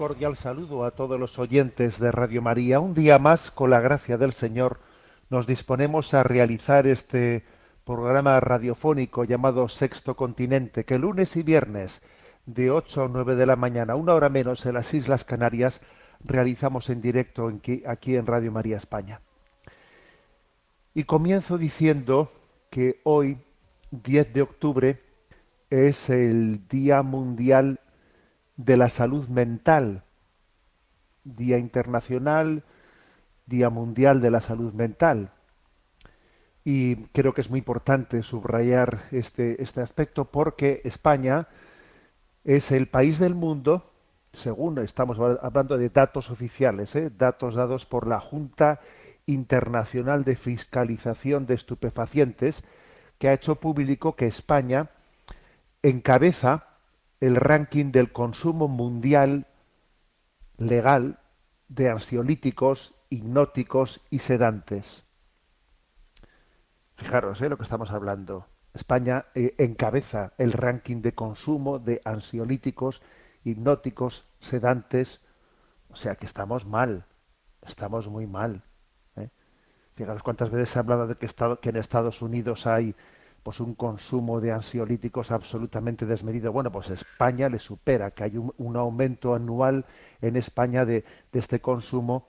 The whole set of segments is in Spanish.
Cordial saludo a todos los oyentes de Radio María. Un día más, con la gracia del Señor, nos disponemos a realizar este programa radiofónico llamado Sexto Continente, que lunes y viernes, de 8 a 9 de la mañana, una hora menos en las Islas Canarias, realizamos en directo aquí en Radio María España. Y comienzo diciendo que hoy, 10 de octubre, es el Día Mundial de la Salud Mental, Día Internacional, Día Mundial de la Salud Mental. Y creo que es muy importante subrayar este, este aspecto porque España es el país del mundo, según estamos hablando de datos oficiales, ¿eh? datos dados por la Junta Internacional de Fiscalización de Estupefacientes, que ha hecho público que España encabeza el ranking del consumo mundial legal de ansiolíticos, hipnóticos y sedantes. Fijaros ¿eh? lo que estamos hablando. España eh, encabeza el ranking de consumo de ansiolíticos, hipnóticos, sedantes. O sea que estamos mal, estamos muy mal. ¿eh? Fijaros cuántas veces se ha hablado de que, en Estados Unidos hay pues un consumo de ansiolíticos absolutamente desmedido. Bueno, pues España le supera, que hay un, aumento anual en España de, este consumo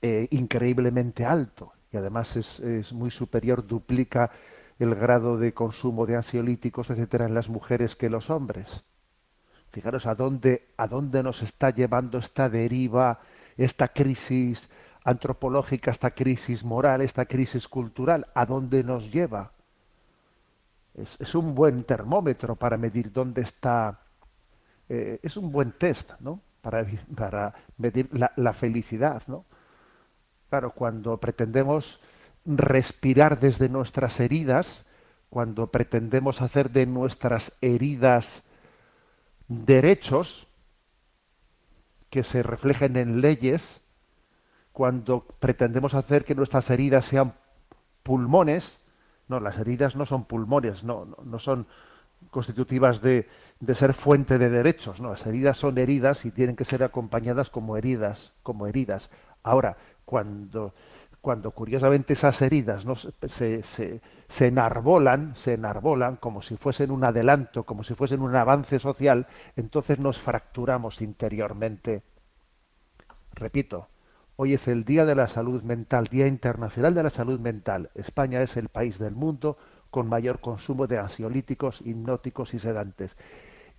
eh, increíblemente alto y además es, muy superior, duplica el grado de consumo de ansiolíticos, etcétera, en las mujeres que los hombres. Fijaros a dónde, a dónde nos está llevando esta deriva, esta crisis antropológica, esta crisis moral, esta crisis cultural, a dónde nos lleva. Es, un buen termómetro para medir dónde está, eh, es un buen test, ¿no? Para, para medir la, la felicidad, ¿no? Claro, cuando pretendemos respirar desde nuestras heridas, cuando pretendemos hacer de nuestras heridas derechos que se reflejen en leyes, cuando pretendemos hacer que nuestras heridas sean pulmones, no, las heridas no son pulmones, no, no, no son constitutivas de, de ser fuente de derechos, no, las heridas son heridas y tienen que ser acompañadas como heridas, como heridas. Ahora, cuando, cuando curiosamente esas heridas ¿no? se, se, se enarbolan, se enarbolan como si fuesen un adelanto, como si fuesen un avance social, entonces nos fracturamos interiormente. Repito, hoy es el Día de la Salud Mental, Día Internacional de la Salud Mental. España es el país del mundo con mayor consumo de ansiolíticos, hipnóticos y sedantes.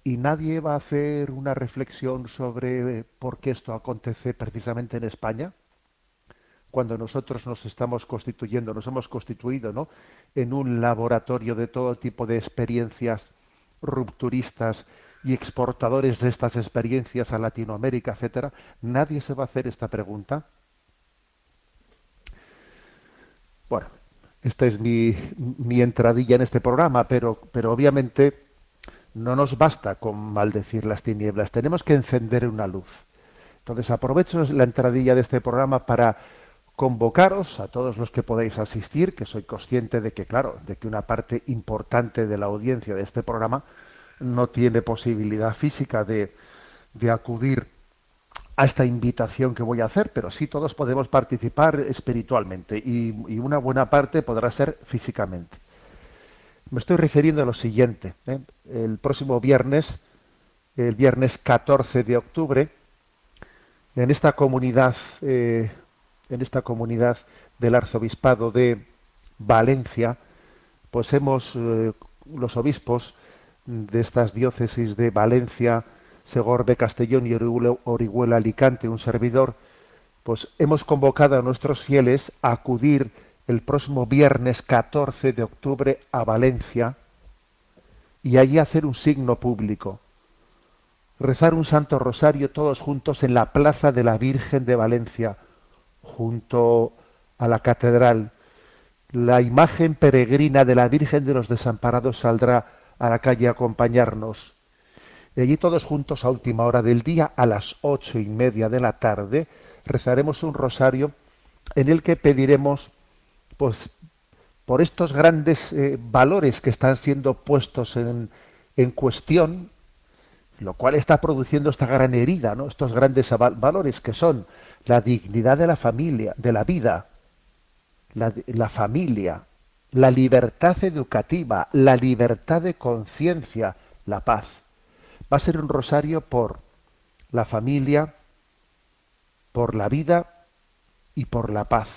Y nadie va a hacer una reflexión sobre eh, por qué esto acontece precisamente en España cuando nosotros nos estamos constituyendo, nos hemos constituido ¿no? en un laboratorio de todo tipo de experiencias rupturistas y exportadores de estas experiencias a Latinoamérica, etcétera, nadie se va a hacer esta pregunta. Bueno, esta es mi, mi entradilla en este programa, pero, pero obviamente no nos basta con maldecir las tinieblas, tenemos que encender una luz. Entonces aprovecho la entradilla de este programa para convocaros a todos los que podáis asistir, que soy consciente de que, claro, de que una parte importante de la audiencia de este programa no tiene posibilidad física de, de acudir a esta invitación que voy a hacer, pero sí todos podemos participar espiritualmente y, una buena parte podrá ser físicamente. Me estoy refiriendo a lo siguiente. ¿eh? El próximo viernes, el viernes 14 de octubre, en esta comunidad eh, en esta comunidad del arzobispado de Valencia, pues hemos, eh, los obispos, de estas diócesis de Valencia, Segorbe, Castellón y Orihuela, Alicante, un servidor, pues hemos convocado a nuestros fieles a acudir el próximo viernes 14 de octubre a Valencia y allí hacer un signo público. Rezar un santo rosario todos juntos en la plaza de la Virgen de Valencia, junto a la catedral. La imagen peregrina de la Virgen de los Desamparados saldrá a la calle acompañarnos. Y allí todos juntos a última hora del día, a las ocho y media de la tarde, rezaremos un rosario en el que pediremos, pues, por estos grandes eh, valores que están siendo puestos en, en, cuestión, lo cual está produciendo esta gran herida, ¿no? Estos grandes valores que son la dignidad de la familia, de la vida, la, la familia, la libertad educativa, la libertad de conciencia, la paz. Va a ser un rosario por la familia, por la vida y por la paz.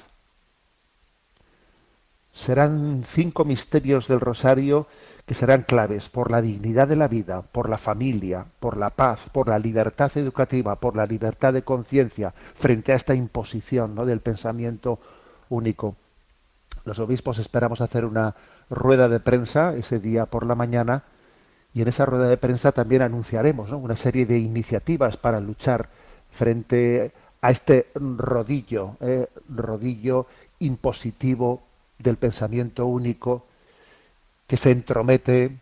Serán cinco misterios del rosario que serán claves por la dignidad de la vida, por la familia, por la paz, por la libertad educativa, por la libertad de conciencia frente a esta imposición ¿no? del pensamiento único. Los obispos esperamos hacer una rueda de prensa ese día por la mañana y en esa rueda de prensa también anunciaremos una serie de iniciativas para luchar frente a este rodillo, eh, rodillo impositivo del pensamiento único que se entromete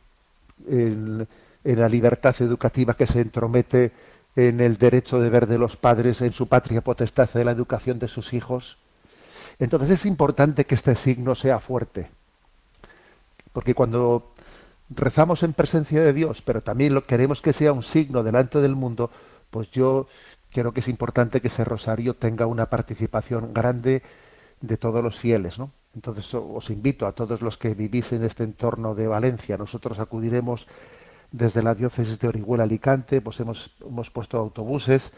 en, en, la libertad educativa, que se entromete en el derecho de ver de los padres, en su patria potestad de la educación de sus hijos. Entonces es importante que este signo sea fuerte, porque cuando rezamos en presencia de Dios, pero también lo queremos que sea un signo delante del mundo, pues yo creo que es importante que ese rosario tenga una participación grande de todos los fieles, ¿no? Entonces os invito a todos los que vivís en este entorno de Valencia. Nosotros acudiremos desde la diócesis de Orihuela Alicante, pues hemos, hemos puesto autobuses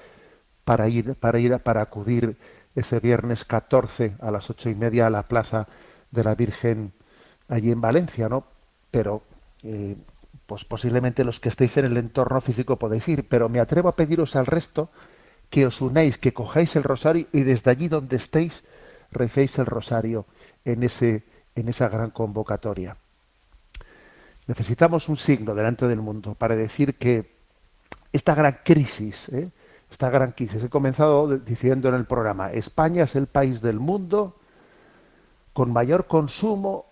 para ir, para ir, para acudir ese viernes 14 a las ocho y media a la plaza de la Virgen allí en Valencia, ¿no? Pero eh, pues posiblemente los que estéis en el entorno físico podéis ir, pero me atrevo a pediros al resto que os unáis, que cojáis el rosario y desde allí donde estéis recéis el rosario en ese en esa gran convocatoria. Necesitamos un signo delante del mundo para decir que esta gran crisis, ¿eh? Esta gran crisis. He comenzado diciendo en el programa, España es el país del mundo con mayor consumo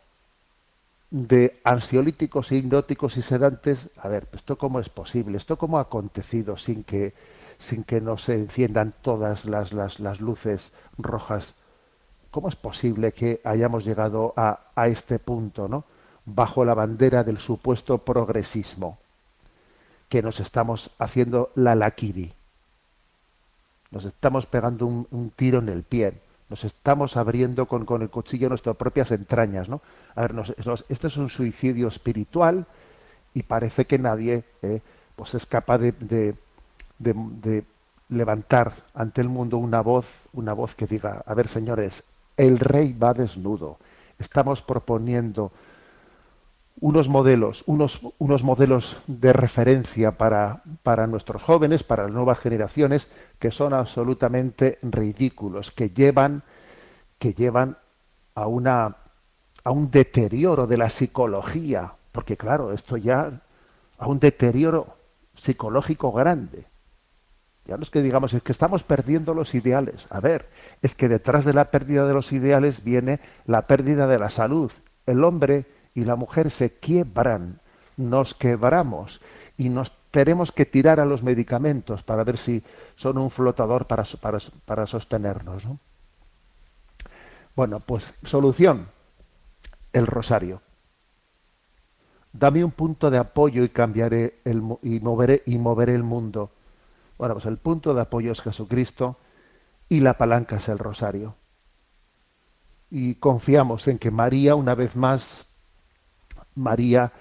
de ansiolíticos, hipnóticos y sedantes. A ver, ¿esto cómo es posible? ¿Esto cómo ha acontecido sin que, sin que no se enciendan todas las, las, las luces rojas? ¿Cómo es posible que hayamos llegado a, a este punto, ¿no? bajo la bandera del supuesto progresismo, que nos estamos haciendo la laquiri? Nos estamos pegando un, tiro en el pie, nos estamos abriendo con, con el cuchillo nuestras propias entrañas, ¿no? A ver, esto es un suicidio espiritual y parece que nadie eh, pues es capaz de, de, de, de, levantar ante el mundo una voz, una voz que diga, a ver señores, el rey va desnudo, estamos proponiendo unos modelos, unos, unos modelos de referencia para, para nuestros jóvenes, para las nuevas generaciones, que son absolutamente ridículos, que llevan, que llevan a una a un deterioro de la psicología, porque claro, esto ya a un deterioro psicológico grande. Ya no es que digamos, es que estamos perdiendo los ideales. A ver, es que detrás de la pérdida de los ideales viene la pérdida de la salud. El hombre y la mujer se quiebran, nos quebramos y nos tenemos que tirar a los medicamentos para ver si son un flotador para, para, para sostenernos. ¿no? Bueno, pues solución, el rosario. Dame un punto de apoyo y cambiaré el, y moveré y moveré el mundo. Bueno, pues el punto de apoyo es Jesucristo y la palanca es el rosario. Y confiamos en que María, una vez más, María,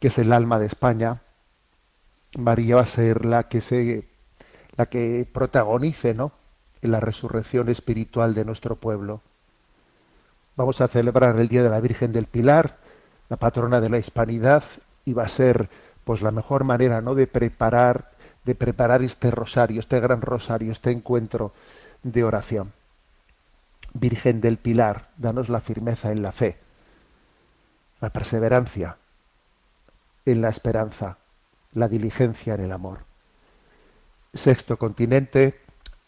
que es el alma de España, María va a ser la que se la que protagonice, ¿no? En la resurrección espiritual de nuestro pueblo. Vamos a celebrar el Día de la Virgen del Pilar, la patrona de la Hispanidad, y va a ser pues la mejor manera, ¿no? De preparar, de preparar este rosario, este gran rosario, este encuentro de oración. Virgen del Pilar, danos la firmeza en la fe, la perseverancia en la esperanza, la diligencia en el amor. Sexto Continente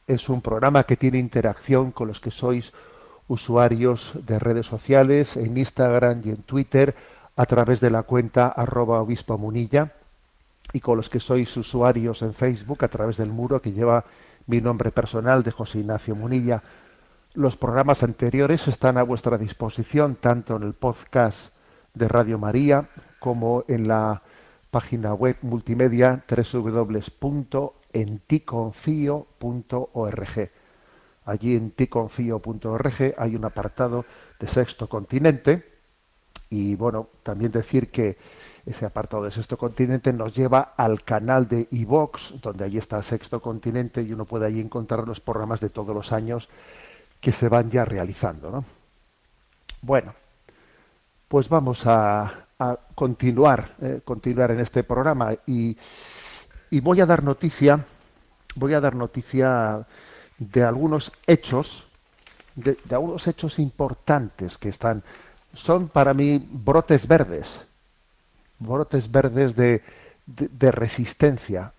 es un programa que tiene interacción con los que sois usuarios de redes sociales, en Instagram y en Twitter, a través de la cuenta arroba obispo munilla, y con los que sois usuarios en Facebook, a través del muro que lleva mi nombre personal de José Ignacio Munilla. Los programas anteriores están a vuestra disposición tanto en el podcast de Radio María como en la página web multimedia www.enticonfio.org. Allí en ticonfio.org hay un apartado de Sexto Continente y bueno, también decir que ese apartado de Sexto Continente nos lleva al canal de iVox, donde allí está Sexto Continente y uno puede allí encontrar los programas de todos los años que se van ya realizando. ¿no? Bueno, pues vamos a, continuar, eh, continuar en este programa y, voy a dar noticia, voy a dar noticia de algunos hechos, de, algunos hechos importantes que están, son para mí brotes verdes, brotes verdes de, resistencia,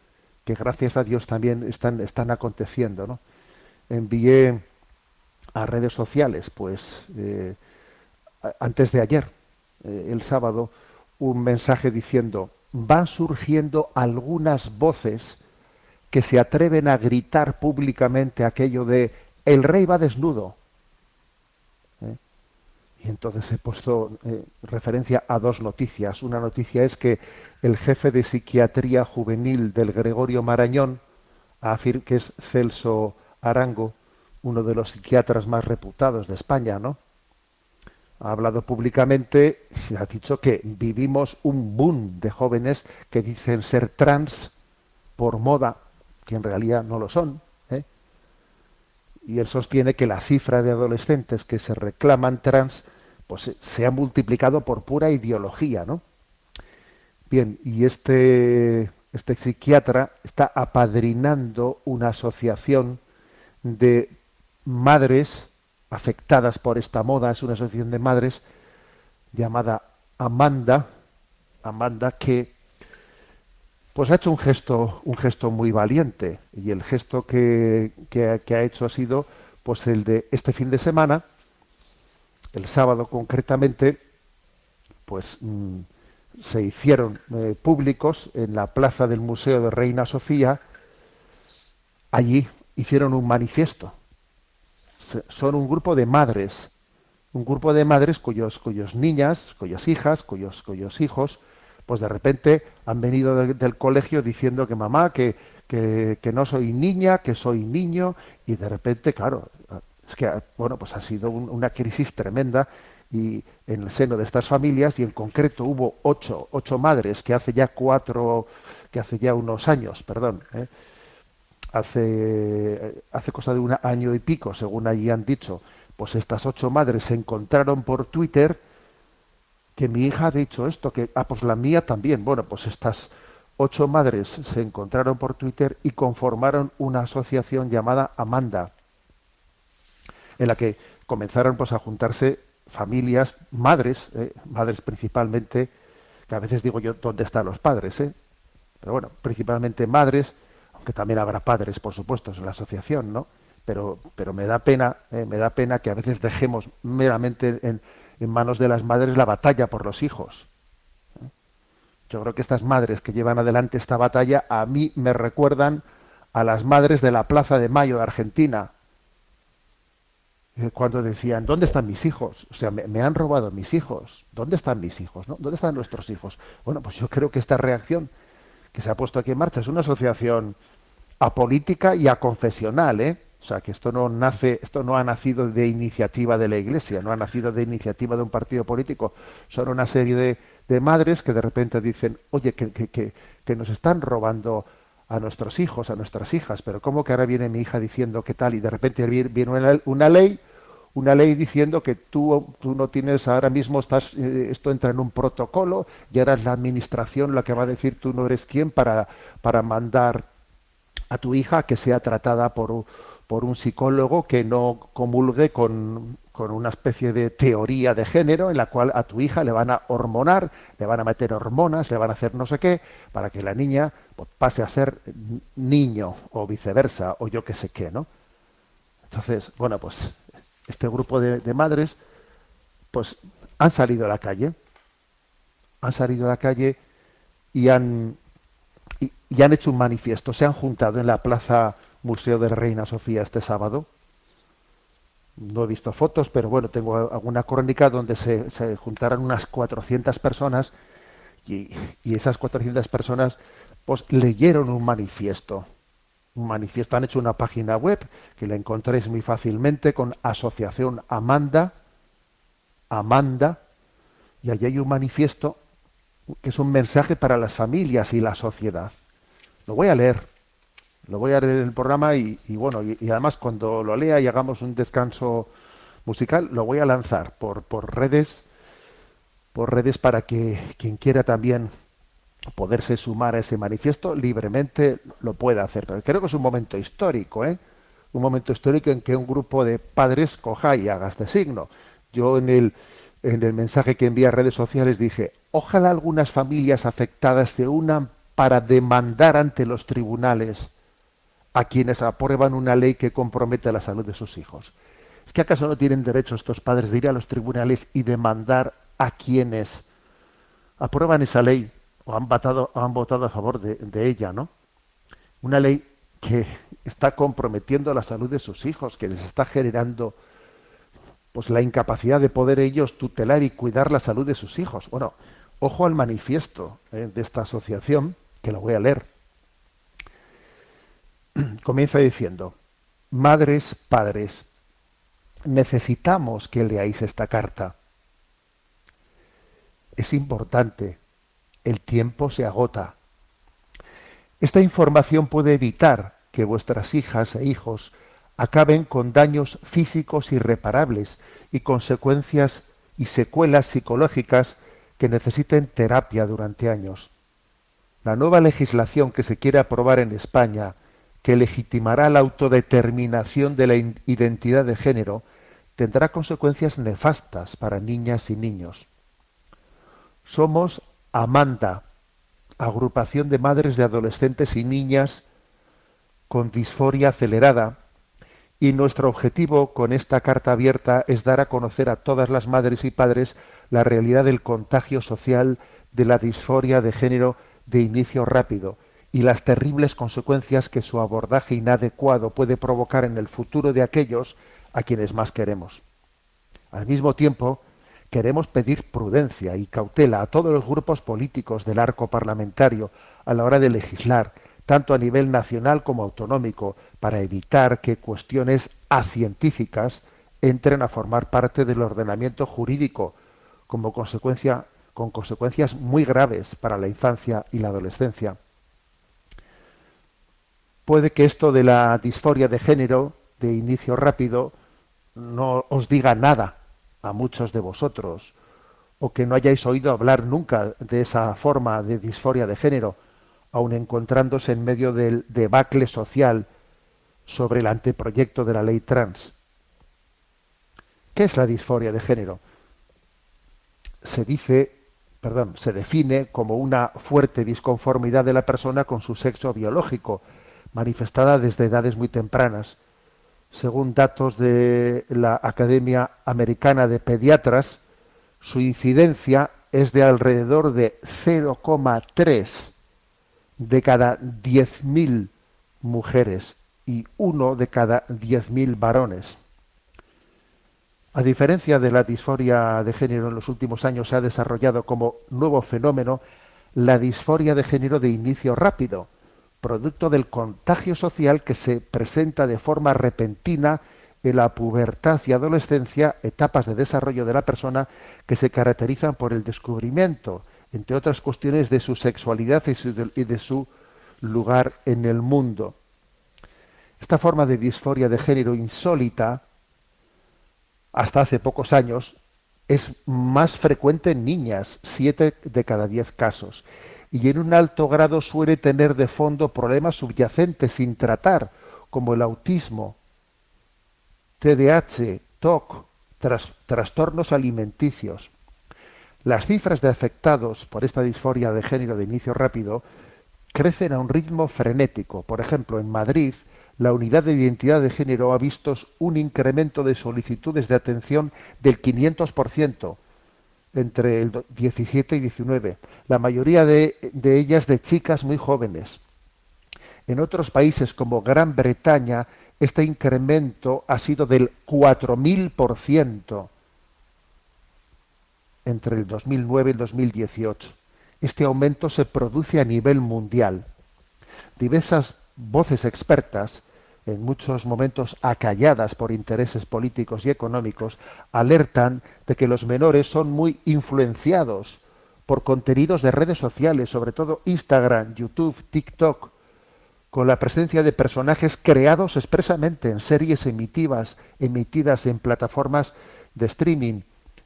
que gracias a Dios también están, aconteciendo. Envié a redes sociales, pues, eh, antes de ayer, eh, el sábado, un mensaje diciendo, van surgiendo algunas voces que se atreven a gritar públicamente aquello de el rey va desnudo. ¿Eh? Y entonces he puesto eh, referencia a dos noticias. Una noticia es que el jefe de psiquiatría juvenil del Gregorio Marañón, que es Celso Arango, uno de los psiquiatras más reputados de España, ¿no? Ha hablado públicamente ha dicho que vivimos un boom de jóvenes que dicen ser trans por moda, que en realidad no lo son. ¿eh? Y él sostiene que la cifra de adolescentes que se reclaman trans pues se ha multiplicado por pura ideología, ¿no? Bien, y este, este psiquiatra está apadrinando una asociación de madres afectadas por esta moda, es una asociación de madres llamada Amanda, Amanda que pues ha hecho un gesto, un gesto muy valiente, y el gesto que, que, ha hecho ha sido pues el de este fin de semana, el sábado concretamente, pues mm, se hicieron eh, públicos en la plaza del Museo de Reina Sofía, allí hicieron un manifiesto. Son un grupo de madres, un grupo de madres cuyos, cuyos niñas, cuyas hijas, cuyos, cuyos hijos, pues de repente han venido de, del colegio diciendo que mamá, que, que, que, no soy niña, que soy niño, y de repente, claro, es que bueno, pues ha sido un, una crisis tremenda y en el seno de estas familias y en concreto hubo ocho, ocho madres que hace ya cuatro, que hace ya unos años, perdón, ¿eh? Hace, hace cosa de un año y pico, según allí han dicho, pues estas ocho madres se encontraron por Twitter que mi hija ha dicho esto, que, ah, pues la mía también. Bueno, pues estas ocho madres se encontraron por Twitter y conformaron una asociación llamada Amanda, en la que comenzaron pues a juntarse familias, madres, eh, madres principalmente, que a veces digo yo, ¿dónde están los padres? Eh? Pero bueno, principalmente madres, aunque también habrá padres, por supuesto, en la asociación, ¿no? Pero, pero me da pena, eh, me da pena que a veces dejemos meramente en, manos de las madres la batalla por los hijos. Yo creo que estas madres que llevan adelante esta batalla a mí me recuerdan a las madres de la Plaza de Mayo de Argentina, cuando decían, ¿dónde están mis hijos? O sea, me, me, han robado mis hijos. ¿Dónde están mis hijos? ¿no? ¿Dónde están nuestros hijos? Bueno, pues yo creo que esta reacción que se ha puesto aquí en marcha es una asociación apolítica y aconfesional, ¿eh? O sea, que esto no nace, esto no ha nacido de iniciativa de la Iglesia, no ha nacido de iniciativa de un partido político. Son una serie de, madres que de repente dicen, oye, que, que, que, que, nos están robando a nuestros hijos, a nuestras hijas, pero ¿cómo que ahora viene mi hija diciendo qué tal? Y de repente viene una, ley, una ley diciendo que tú, no tienes ahora mismo estás eh, esto entra en un protocolo y ahora es la administración la que va a decir tú no eres quién para mandar a tu hija que sea tratada por por un psicólogo que no comulgue con, con una especie de teoría de género en la cual a tu hija le van a hormonar, le van a meter hormonas, le van a hacer no sé qué, para que la niña pues, pase a ser niño o viceversa o yo qué sé qué, ¿no? Entonces, bueno, pues este grupo de, de madres pues han salido a la calle, han salido a la calle y han, y, han hecho un manifiesto, se han juntado en la plaza Museo de Reina Sofía este sábado. No he visto fotos, pero bueno, tengo alguna crónica donde se, juntaron unas 400 personas y, y, esas 400 personas pues leyeron un manifiesto. Un manifiesto, han hecho una página web que la encontréis muy fácilmente con Asociación Amanda, Amanda, y allí hay un manifiesto que es un mensaje para las familias y la sociedad. Lo voy a leer lo voy a leer en el programa y, y bueno, y, además cuando lo lea y hagamos un descanso musical, lo voy a lanzar por, por redes, por redes para que quien quiera también poderse sumar a ese manifiesto libremente lo pueda hacer. Pero creo que es un momento histórico, ¿eh? Un momento histórico en que un grupo de padres coja y haga este signo. Yo en el, en el mensaje que envié a redes sociales dije, ojalá algunas familias afectadas se unan para demandar ante los tribunales a quienes aprueban una ley que compromete la salud de sus hijos. ¿Es que acaso no tienen derecho estos padres de ir a los tribunales y demandar a quienes aprueban esa ley o han votado, han votado a favor de, de ella, ¿no? Una ley que está comprometiendo la salud de sus hijos, que les está generando pues la incapacidad de poder ellos tutelar y cuidar la salud de sus hijos. Bueno, ojo al manifiesto eh, de esta asociación, que lo voy a leer comienza diciendo, madres, padres, necesitamos que leáis esta carta. Es importante, el tiempo se agota. Esta información puede evitar que vuestras hijas e hijos acaben con daños físicos irreparables y consecuencias y secuelas psicológicas que necesiten terapia durante años. La nueva legislación que se quiere aprobar en España que legitimará la autodeterminación de la identidad de género tendrá consecuencias nefastas para niñas y niños. Somos Amanda, agrupación de madres de adolescentes y niñas con disforia acelerada, y nuestro objetivo con esta carta abierta es dar a conocer a todas las madres y padres la realidad del contagio social de la disforia de género de inicio rápido, y las terribles consecuencias que su abordaje inadecuado puede provocar en el futuro de aquellos a quienes más queremos. Al mismo tiempo, queremos pedir prudencia y cautela a todos los grupos políticos del arco parlamentario a la hora de legislar, tanto a nivel nacional como autonómico, para evitar que cuestiones acientíficas entren a formar parte del ordenamiento jurídico como consecuencia con consecuencias muy graves para la infancia y la adolescencia puede que esto de la disforia de género, de inicio rápido, no os diga nada a muchos de vosotros, o que no hayáis oído hablar nunca de esa forma de disforia de género, aun encontrándose en medio del debacle social sobre el anteproyecto de la ley trans. ¿Qué es la disforia de género? Se dice, perdón, se define como una fuerte disconformidad de la persona con su sexo biológico, manifestada desde edades muy tempranas. Según datos de la Academia Americana de Pediatras, su incidencia es de alrededor de 0,3 de cada 10.000 mujeres y uno de cada 10.000 varones. A diferencia de la disforia de género en los últimos años se ha desarrollado como nuevo fenómeno la disforia de género de inicio rápido, producto del contagio social que se presenta de forma repentina en la pubertad y adolescencia, etapas de desarrollo de la persona que se caracterizan por el descubrimiento, entre otras cuestiones, de su sexualidad y de su lugar en el mundo. Esta forma de disforia de género insólita hasta hace pocos años, es más frecuente en niñas, 7 de cada 10 casos, y en un alto grado suele tener de fondo problemas subyacentes sin tratar, como el autismo, TDAH, TOC, trastornos alimenticios. Las cifras de afectados por esta disforia de género de inicio rápido crecen a un ritmo frenético. Por ejemplo, en Madrid, la unidad de identidad de género ha visto un incremento de solicitudes de atención del 500% entre el 17 y 19, la mayoría de, de ellas de chicas muy jóvenes. En otros países como Gran Bretaña, este incremento ha sido del 4.000% entre el 2009 y el 2018. Este aumento se produce a nivel mundial. Diversas voces expertas en muchos momentos acalladas por intereses políticos y económicos, alertan de que los menores son muy influenciados por contenidos de redes sociales, sobre todo Instagram, YouTube, TikTok, con la presencia de personajes creados expresamente en series emitivas, emitidas en plataformas de streaming,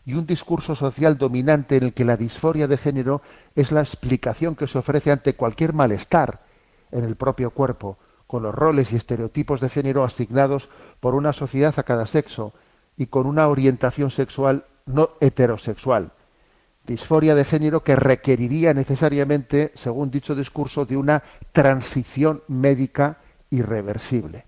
y un discurso social dominante en el que la disforia de género es la explicación que se ofrece ante cualquier malestar en el propio cuerpo, con los roles y estereotipos de género asignados por una sociedad a cada sexo y con una orientación sexual no heterosexual. Disforia de género que requeriría necesariamente, según dicho discurso, de una transición médica irreversible.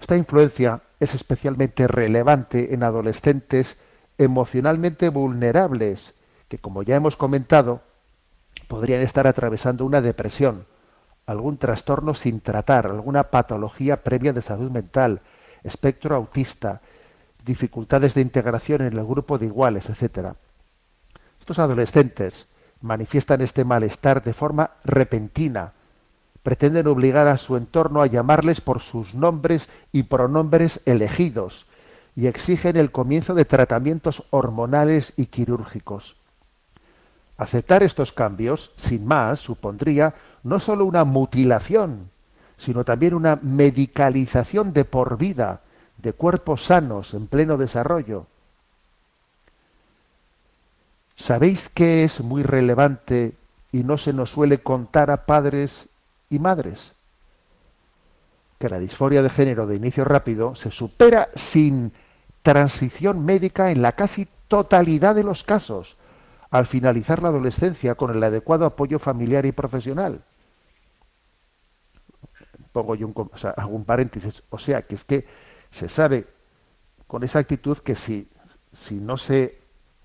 Esta influencia es especialmente relevante en adolescentes emocionalmente vulnerables, que como ya hemos comentado, podrían estar atravesando una depresión, algún trastorno sin tratar, alguna patología previa de salud mental, espectro autista, dificultades de integración en el grupo de iguales, etc. Estos adolescentes manifiestan este malestar de forma repentina, pretenden obligar a su entorno a llamarles por sus nombres y pronombres elegidos y exigen el comienzo de tratamientos hormonales y quirúrgicos. Aceptar estos cambios, sin más, supondría no sólo una mutilación, sino también una medicalización de por vida de cuerpos sanos en pleno desarrollo. ¿Sabéis qué es muy relevante y no se nos suele contar a padres y madres? Que la disforia de género de inicio rápido se supera sin transición médica en la casi totalidad de los casos al finalizar la adolescencia con el adecuado apoyo familiar y profesional. Pongo yo un, un paréntesis, o sea, que es que se sabe con esa actitud que si, si no se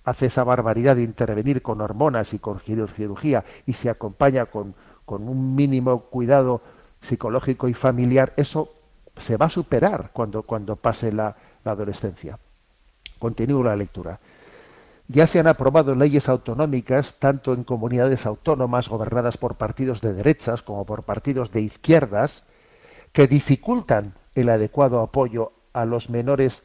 hace esa barbaridad de intervenir con hormonas y con cirugía y se acompaña con, con un mínimo cuidado psicológico y familiar, eso se va a superar cuando, cuando pase la, la adolescencia. Continúo la lectura. Ya se han aprobado leyes autonómicas, tanto en comunidades autónomas gobernadas por partidos de derechas como por partidos de izquierdas, que dificultan el adecuado apoyo a los menores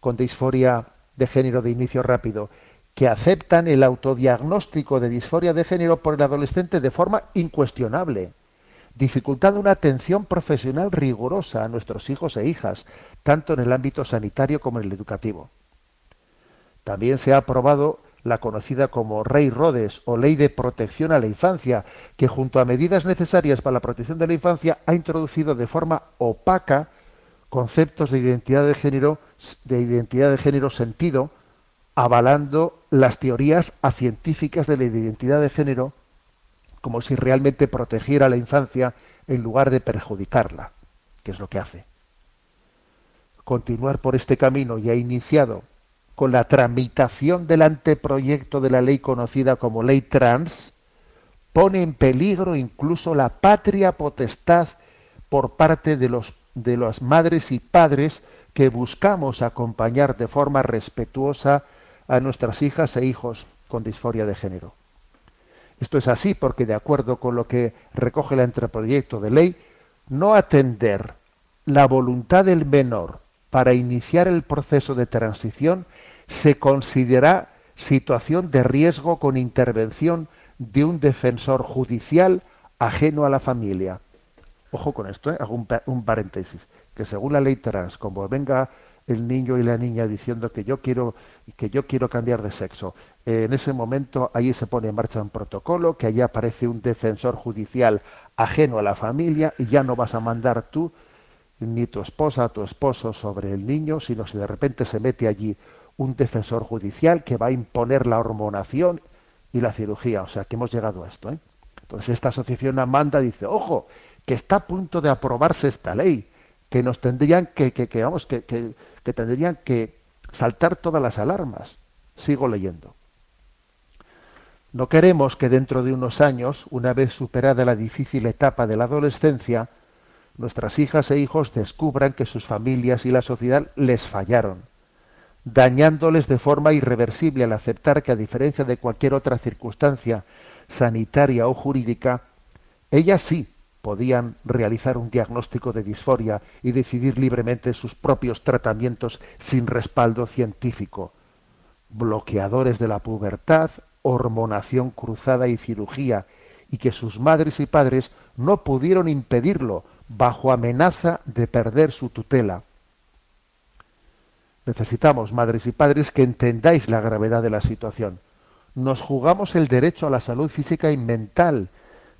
con disforia de género de inicio rápido, que aceptan el autodiagnóstico de disforia de género por el adolescente de forma incuestionable, dificultando una atención profesional rigurosa a nuestros hijos e hijas, tanto en el ámbito sanitario como en el educativo. También se ha aprobado la conocida como Rey Rodes o Ley de Protección a la Infancia, que junto a medidas necesarias para la protección de la infancia ha introducido de forma opaca conceptos de identidad de género, de identidad de género sentido, avalando las teorías científicas de la identidad de género como si realmente protegiera a la infancia en lugar de perjudicarla, que es lo que hace. Continuar por este camino ya iniciado con la tramitación del anteproyecto de la ley conocida como ley trans, pone en peligro incluso la patria potestad por parte de, los, de las madres y padres que buscamos acompañar de forma respetuosa a nuestras hijas e hijos con disforia de género. Esto es así porque, de acuerdo con lo que recoge el anteproyecto de ley, no atender la voluntad del menor para iniciar el proceso de transición se considera situación de riesgo con intervención de un defensor judicial ajeno a la familia. Ojo con esto, ¿eh? hago un, paréntesis, que según la ley trans, como venga el niño y la niña diciendo que yo quiero que yo quiero cambiar de sexo. Eh, en ese momento ahí se pone en marcha un protocolo, que allí aparece un defensor judicial ajeno a la familia y ya no vas a mandar tú ni tu esposa, tu esposo sobre el niño, sino si de repente se mete allí un defensor judicial que va a imponer la hormonación y la cirugía. O sea, que hemos llegado a esto. ¿eh? Entonces esta asociación Amanda dice, ojo, que está a punto de aprobarse esta ley, que nos tendrían que, vamos, que tendrían que saltar todas las alarmas. Sigo leyendo. No queremos que dentro de unos años, una vez superada la difícil etapa de la adolescencia, nuestras hijas e hijos descubran que sus familias y la sociedad les fallaron, dañándoles de forma irreversible al aceptar que a diferencia de cualquier otra circunstancia sanitaria o jurídica, ellas sí podían realizar un diagnóstico de disforia y decidir libremente sus propios tratamientos sin respaldo científico. Bloqueadores de la pubertad, hormonación cruzada y cirugía, y que sus madres y padres no pudieron impedirlo bajo amenaza de perder su tutela. Necesitamos, madres y padres, que entendáis la gravedad de la situación. Nos jugamos el derecho a la salud física y mental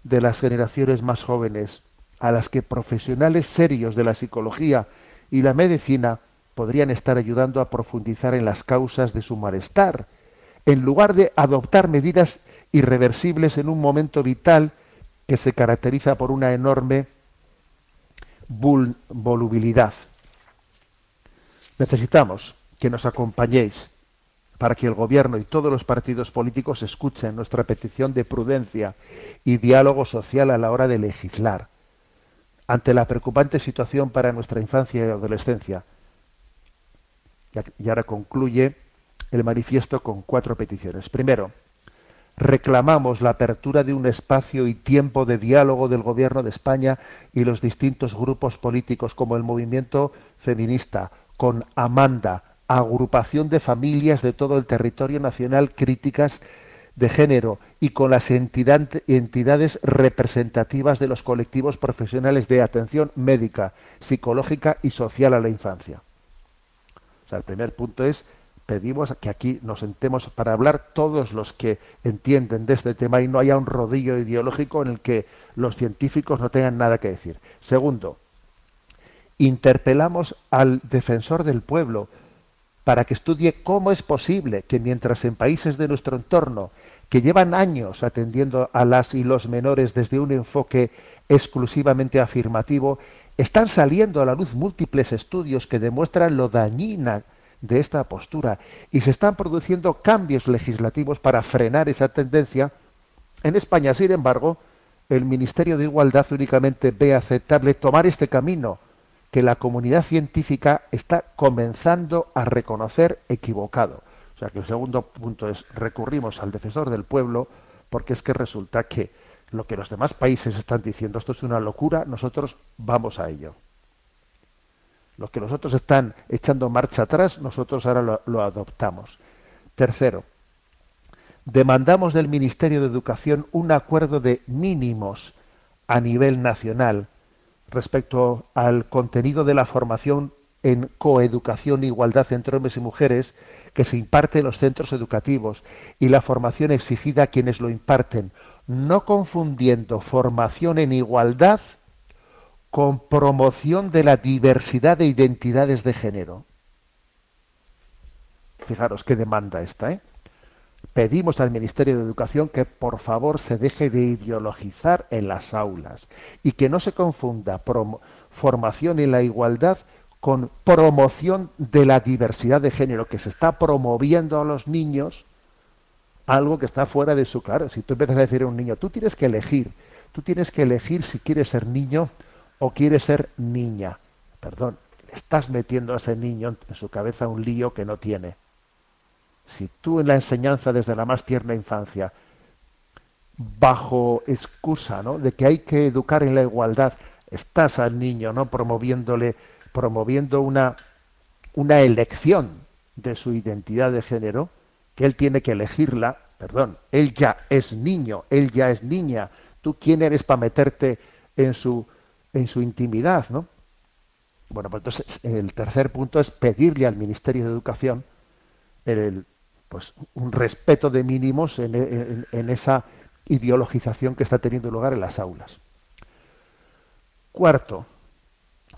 de las generaciones más jóvenes, a las que profesionales serios de la psicología y la medicina podrían estar ayudando a profundizar en las causas de su malestar, en lugar de adoptar medidas irreversibles en un momento vital que se caracteriza por una enorme volubilidad. Necesitamos que nos acompañéis para que el gobierno y todos los partidos políticos escuchen nuestra petición de prudencia y diálogo social a la hora de legislar ante la preocupante situación para nuestra infancia y adolescencia. Y ahora concluye el manifiesto con cuatro peticiones. Primero, reclamamos la apertura de un espacio y tiempo de diálogo del Gobierno de España y los distintos grupos políticos como el movimiento feminista, con Amanda, agrupación de familias de todo el territorio nacional críticas de género y con las entidades representativas de los colectivos profesionales de atención médica, psicológica y social a la infancia. O sea, el primer punto es pedimos que aquí nos sentemos para hablar todos los que entienden de este tema y no haya un rodillo ideológico en el que los científicos no tengan nada que decir. Segundo, interpelamos al defensor del pueblo para que estudie cómo es posible que mientras en países de nuestro entorno que llevan años atendiendo a las y los menores desde un enfoque exclusivamente afirmativo, están saliendo a la luz múltiples estudios que demuestran lo dañina de esta postura y se están produciendo cambios legislativos para frenar esa tendencia. En España, sin embargo, el Ministerio de Igualdad únicamente ve aceptable tomar este camino que la comunidad científica está comenzando a reconocer equivocado. O sea que el segundo punto es recurrimos al defensor del pueblo porque es que resulta que lo que los demás países están diciendo esto es una locura, nosotros vamos a ello. Lo que nosotros están echando marcha atrás, nosotros ahora lo, lo adoptamos. Tercero, demandamos del Ministerio de Educación un acuerdo de mínimos a nivel nacional respecto al contenido de la formación en coeducación e igualdad entre hombres y mujeres que se imparte en los centros educativos y la formación exigida a quienes lo imparten, no confundiendo formación en igualdad con promoción de la diversidad de identidades de género. Fijaros qué demanda esta, ¿eh? Pedimos al Ministerio de Educación que por favor se deje de ideologizar en las aulas y que no se confunda formación en la igualdad con promoción de la diversidad de género, que se está promoviendo a los niños algo que está fuera de su claro. Si tú empiezas a decir a un niño, tú tienes que elegir, tú tienes que elegir si quieres ser niño o quiere ser niña. Perdón, le estás metiendo a ese niño en su cabeza un lío que no tiene. Si tú en la enseñanza desde la más tierna infancia, bajo excusa ¿no? de que hay que educar en la igualdad, estás al niño no promoviéndole, promoviendo una, una elección de su identidad de género, que él tiene que elegirla, perdón, él ya es niño, él ya es niña, tú quién eres para meterte en su en su intimidad, ¿no? Bueno, pues entonces el tercer punto es pedirle al Ministerio de Educación el, pues un respeto de mínimos en, en- esa ideologización que está teniendo lugar en las aulas. Cuarto,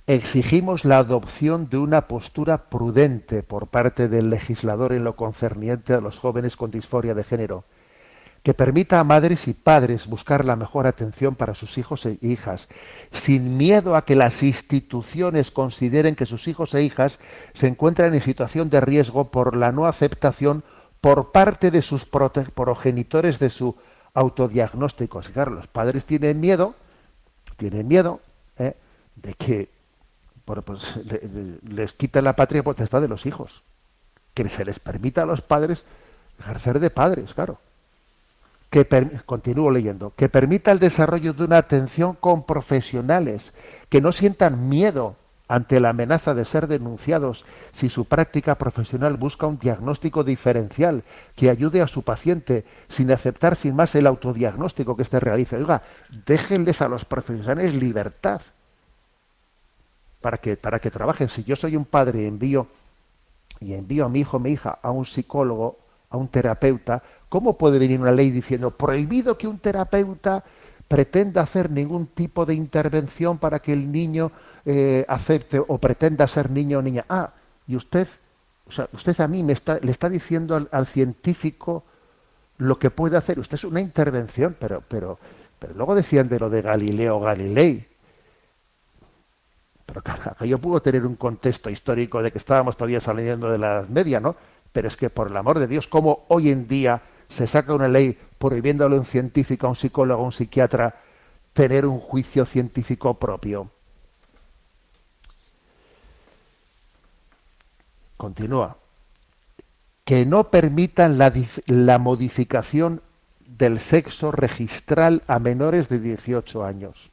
exigimos la adopción de una postura prudente por parte del legislador en lo concerniente a los jóvenes con disforia de género, que permita a madres y padres buscar la mejor atención para sus hijos e hijas, sin miedo a que las instituciones consideren que sus hijos e hijas se encuentran en situación de riesgo por la no aceptación por parte de sus progenitores de su autodiagnóstico. Y claro, los padres tienen miedo, tienen miedo ¿eh? de que pues, le- les quiten la patria potestad de los hijos, que se les permita a los padres ejercer de padres, claro que per- continúo leyendo, que permita el desarrollo de una atención con profesionales, que no sientan miedo ante la amenaza de ser denunciados si su práctica profesional busca un diagnóstico diferencial que ayude a su paciente sin aceptar sin más el autodiagnóstico que éste realice. Oiga, déjenles a los profesionales libertad para que, para que trabajen. Si yo soy un padre y envío, y envío a mi hijo o mi hija a un psicólogo, a un terapeuta, ¿cómo puede venir una ley diciendo prohibido que un terapeuta pretenda hacer ningún tipo de intervención para que el niño eh, acepte o pretenda ser niño o niña? Ah, y usted, o sea, usted a mí me está, le está diciendo al, científico lo que puede hacer. Usted es una intervención, pero, pero, pero luego decían de lo de Galileo Galilei. Pero claro, aquello pudo tener un contexto histórico de que estábamos todavía saliendo de la Edad media, ¿no? Pero es que, por el amor de Dios, ¿cómo hoy en día se saca una ley prohibiéndole a un científico, a un psicólogo, a un psiquiatra tener un juicio científico propio? Continúa. Que no permitan la, la modificación del sexo registral a menores de 18 años.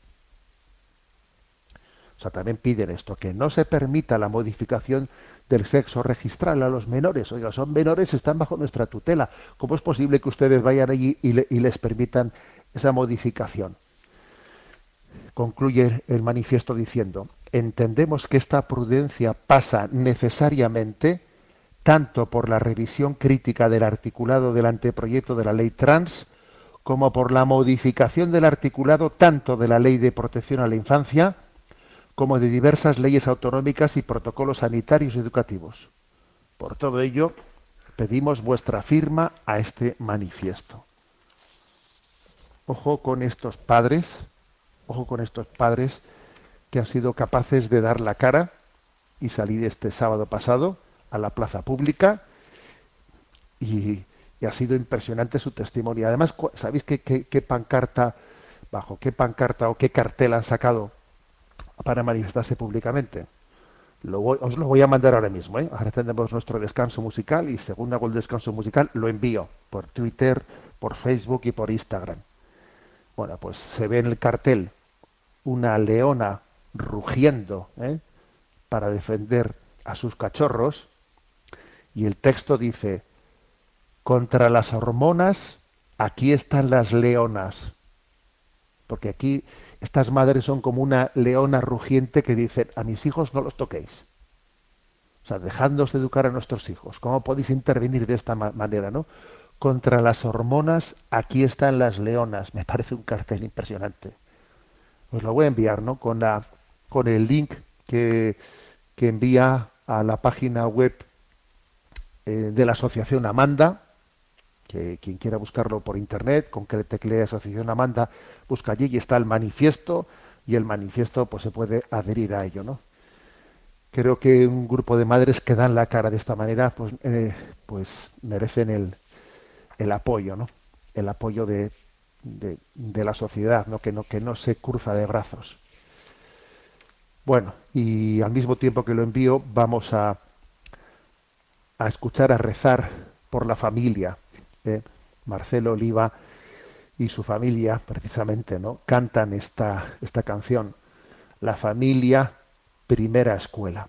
O sea, también piden esto, que no se permita la modificación del sexo registral a los menores. Oiga, son menores, están bajo nuestra tutela. ¿Cómo es posible que ustedes vayan allí y, y les permitan esa modificación? Concluye el manifiesto diciendo, entendemos que esta prudencia pasa necesariamente tanto por la revisión crítica del articulado del anteproyecto de la ley trans, como por la modificación del articulado tanto de la ley de protección a la infancia, como de diversas leyes autonómicas y protocolos sanitarios y educativos. Por todo ello, pedimos vuestra firma a este manifiesto. Ojo con estos padres, ojo con estos padres que han sido capaces de dar la cara y salir este sábado pasado a la plaza pública y, ha sido impresionante su testimonio. Además, ¿sabéis qué, pancarta, bajo qué pancarta o qué cartel han sacado para manifestarse públicamente? Os lo voy a mandar ahora mismo. ¿eh? Ahora tenemos nuestro descanso musical y según hago el descanso musical lo envío por Twitter, por Facebook y por Instagram. Bueno, pues se ve en el cartel una leona rugiendo ¿eh? para defender a sus cachorros y el texto dice, contra las hormonas, aquí están las leonas. Porque aquí estas madres son como una leona rugiente que dicen, a mis hijos no los toquéis. O sea, dejándoos de educar a nuestros hijos. ¿Cómo podéis intervenir de esta ma- manera, no? Contra las hormonas, aquí están las leonas. Me parece un cartel impresionante. Os lo voy a enviar, ¿no? Con, la, con el link que, que envía a la página web eh, de la asociación Amanda, que quien quiera buscarlo por internet, con que teclee asociación Amanda, busca allí y está el manifiesto y el manifiesto pues se puede adherir a ello, ¿no? Creo que un grupo de madres que dan la cara de esta manera, pues, eh, pues merecen el, el apoyo, ¿no? El apoyo de, de, de la sociedad, ¿no? Que no que no se cruza de brazos. Bueno, y al mismo tiempo que lo envío, vamos a, a escuchar, a rezar por la familia. ¿eh? Marcelo Oliva y su familia, precisamente, ¿no? Cantan esta, esta canción, La familia, primera escuela.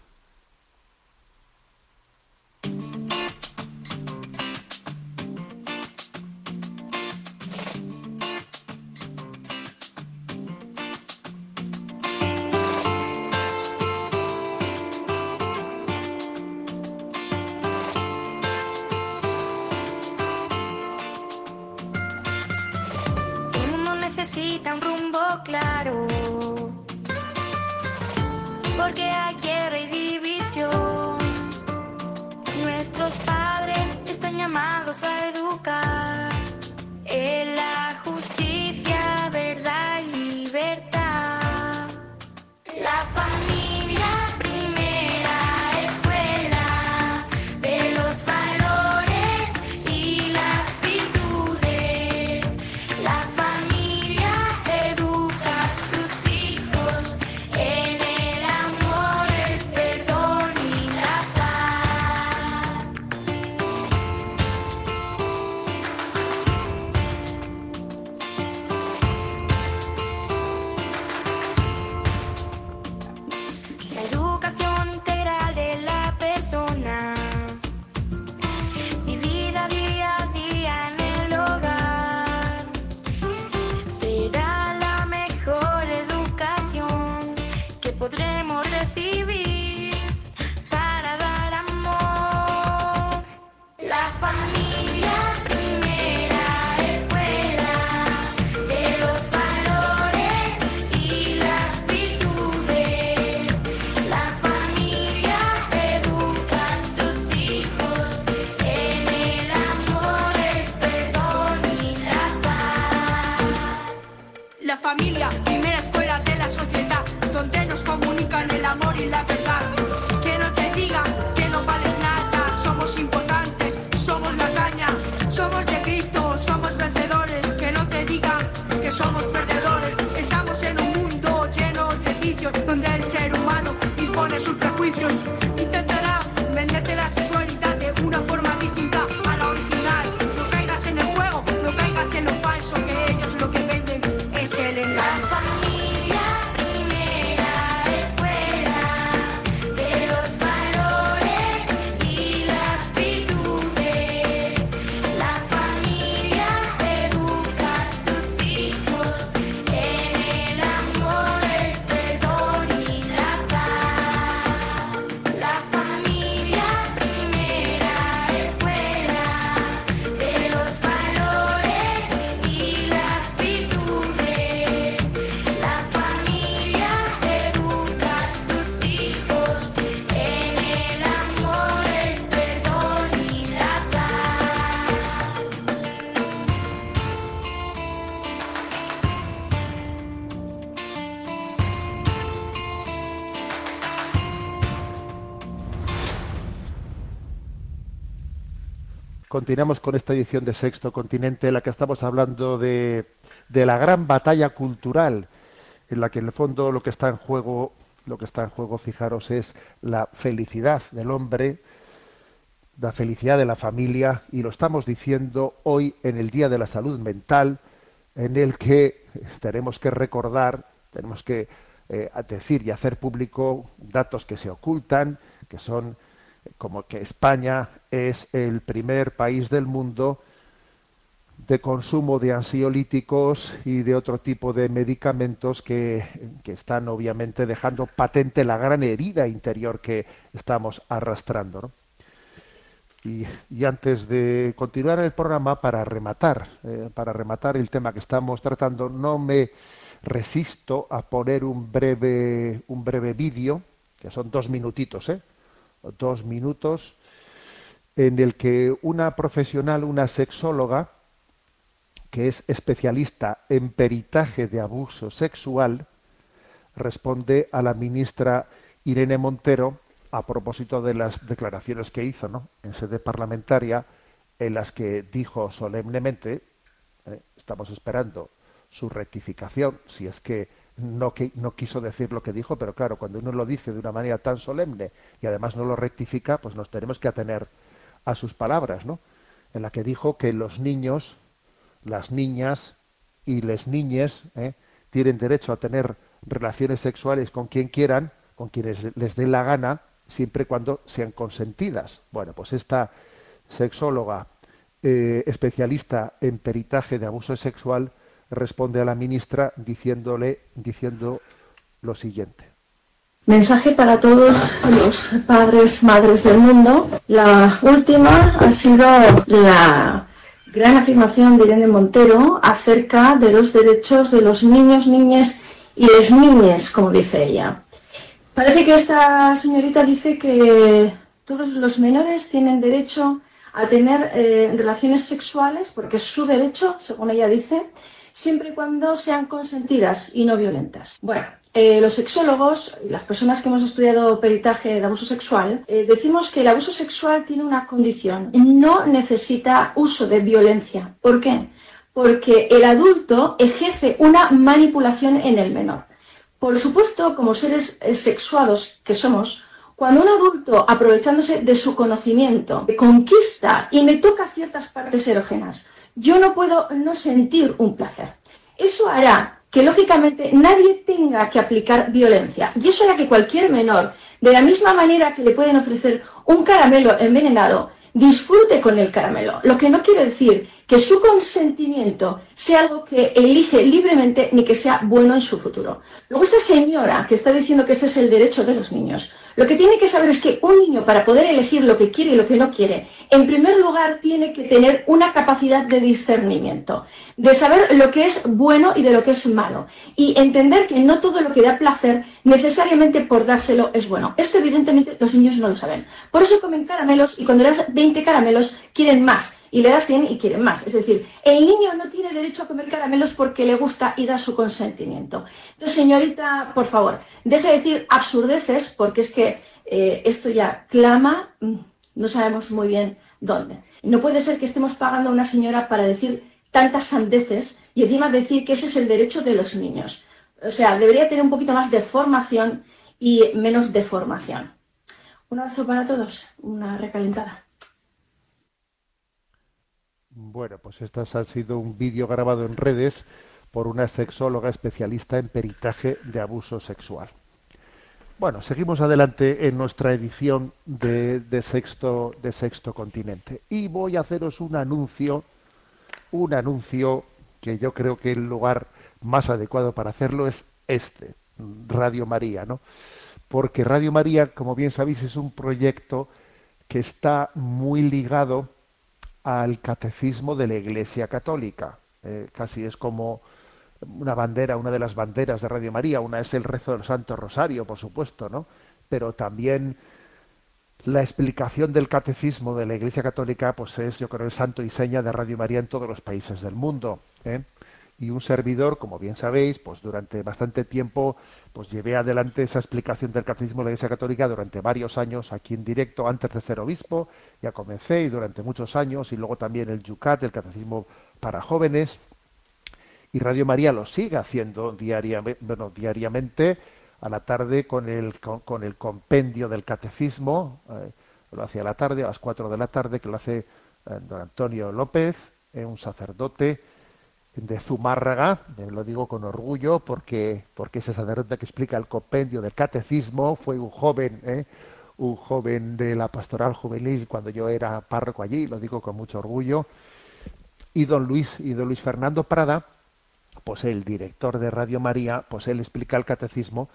Continuamos con esta edición de Sexto Continente en la que estamos hablando de, de la gran batalla cultural en la que en el fondo lo que está en juego, lo que está en juego, fijaros, es la felicidad del hombre, la felicidad de la familia y lo estamos diciendo hoy en el Día de la Salud Mental en el que tenemos que recordar, tenemos que eh, decir y hacer público datos que se ocultan, que son como que España es el primer país del mundo de consumo de ansiolíticos y de otro tipo de medicamentos que, están obviamente dejando patente la gran herida interior que estamos arrastrando. y antes de continuar el programa, para rematar, eh, para rematar el tema que estamos tratando, no me resisto a poner un breve, un breve vídeo, que son dos minutitos, ¿eh? Dos minutos, en el que una profesional, una sexóloga, que es especialista en peritaje de abuso sexual, responde a la ministra Irene Montero a propósito de las declaraciones que hizo ¿no? en sede parlamentaria, en las que dijo solemnemente, eh, estamos esperando su rectificación, si es que no, que no quiso decir lo que dijo, pero claro, cuando uno lo dice de una manera tan solemne y además no lo rectifica, pues nos tenemos que atener a sus palabras, ¿no? En la que dijo que los niños, las niñas y les niñes ¿eh? tienen derecho a tener relaciones sexuales con quien quieran, con quienes les dé la gana, siempre y cuando sean consentidas. Bueno, pues esta sexóloga eh, especialista en peritaje de abuso sexual responde a la ministra diciéndole diciendo lo siguiente. Mensaje para todos los padres, madres del mundo. La última ha sido la gran afirmación de Irene Montero acerca de los derechos de los niños, niñas y les niñes, como dice ella. Parece que esta señorita dice que todos los menores tienen derecho a tener eh, relaciones sexuales, porque es su derecho, según ella dice, siempre y cuando sean consentidas y no violentas. Bueno, eh, los sexólogos, las personas que hemos estudiado peritaje de abuso sexual, eh, decimos que el abuso sexual tiene una condición, no necesita uso de violencia. ¿Por qué? Porque el adulto ejerce una manipulación en el menor. Por supuesto, como seres eh, sexuados que somos, cuando un adulto, aprovechándose de su conocimiento, me conquista y me toca ciertas partes erógenas, yo no puedo no sentir un placer. Eso hará que, lógicamente, nadie tenga que aplicar violencia. Y eso hará que cualquier menor, de la misma manera que le pueden ofrecer un caramelo envenenado, disfrute con el caramelo. Lo que no quiere decir que su consentimiento sea algo que elige libremente ni que sea bueno en su futuro. Luego esta señora que está diciendo que este es el derecho de los niños, lo que tiene que saber es que un niño para poder elegir lo que quiere y lo que no quiere, en primer lugar tiene que tener una capacidad de discernimiento, de saber lo que es bueno y de lo que es malo, y entender que no todo lo que da placer necesariamente por dárselo es bueno. Esto evidentemente los niños no lo saben. Por eso comen caramelos y cuando das 20 caramelos quieren más y le das 100 y quieren más. Es decir, el niño no tiene derecho a comer caramelos porque le gusta y da su consentimiento. Entonces, señorita, por favor, deje de decir absurdeces porque es que eh, esto ya clama, mm, no sabemos muy bien dónde. No puede ser que estemos pagando a una señora para decir tantas sandeces y encima decir que ese es el derecho de los niños. O sea, debería tener un poquito más de formación y menos de formación. Un abrazo para todos, una recalentada. Bueno, pues este ha sido un vídeo grabado en redes por una sexóloga especialista en peritaje de abuso sexual. Bueno, seguimos adelante en nuestra edición de, de sexto, de sexto Continente. Y voy a haceros un anuncio, un anuncio que yo creo que el lugar más adecuado para hacerlo es este, Radio María, ¿no? Porque Radio María, como bien sabéis, es un proyecto que está muy ligado al catecismo de la Iglesia Católica. Eh, casi es como una bandera, una de las banderas de Radio María. Una es el rezo del Santo Rosario, por supuesto, ¿no? Pero también la explicación del catecismo de la Iglesia Católica, pues es, yo creo, el santo y seña de Radio María en todos los países del mundo. ¿eh? Y un servidor, como bien sabéis, pues durante bastante tiempo, pues llevé adelante esa explicación del catecismo de la Iglesia Católica durante varios años aquí en directo, antes de ser obispo, ya comencé y durante muchos años, y luego también el Yucat, el catecismo para jóvenes, y Radio María lo sigue haciendo diariamente, bueno, diariamente a la tarde con el, con, con el compendio del catecismo, eh, lo hace a la tarde, a las 4 de la tarde, que lo hace eh, don Antonio López, eh, un sacerdote de Zumárraga, lo digo con orgullo porque, porque ese sacerdote que explica el compendio del catecismo. Fue un joven, eh, un joven de la pastoral juvenil cuando yo era párroco allí, lo digo con mucho orgullo, y don Luis, y don Luis Fernando Prada, pues el director de Radio María, pues él explica el catecismo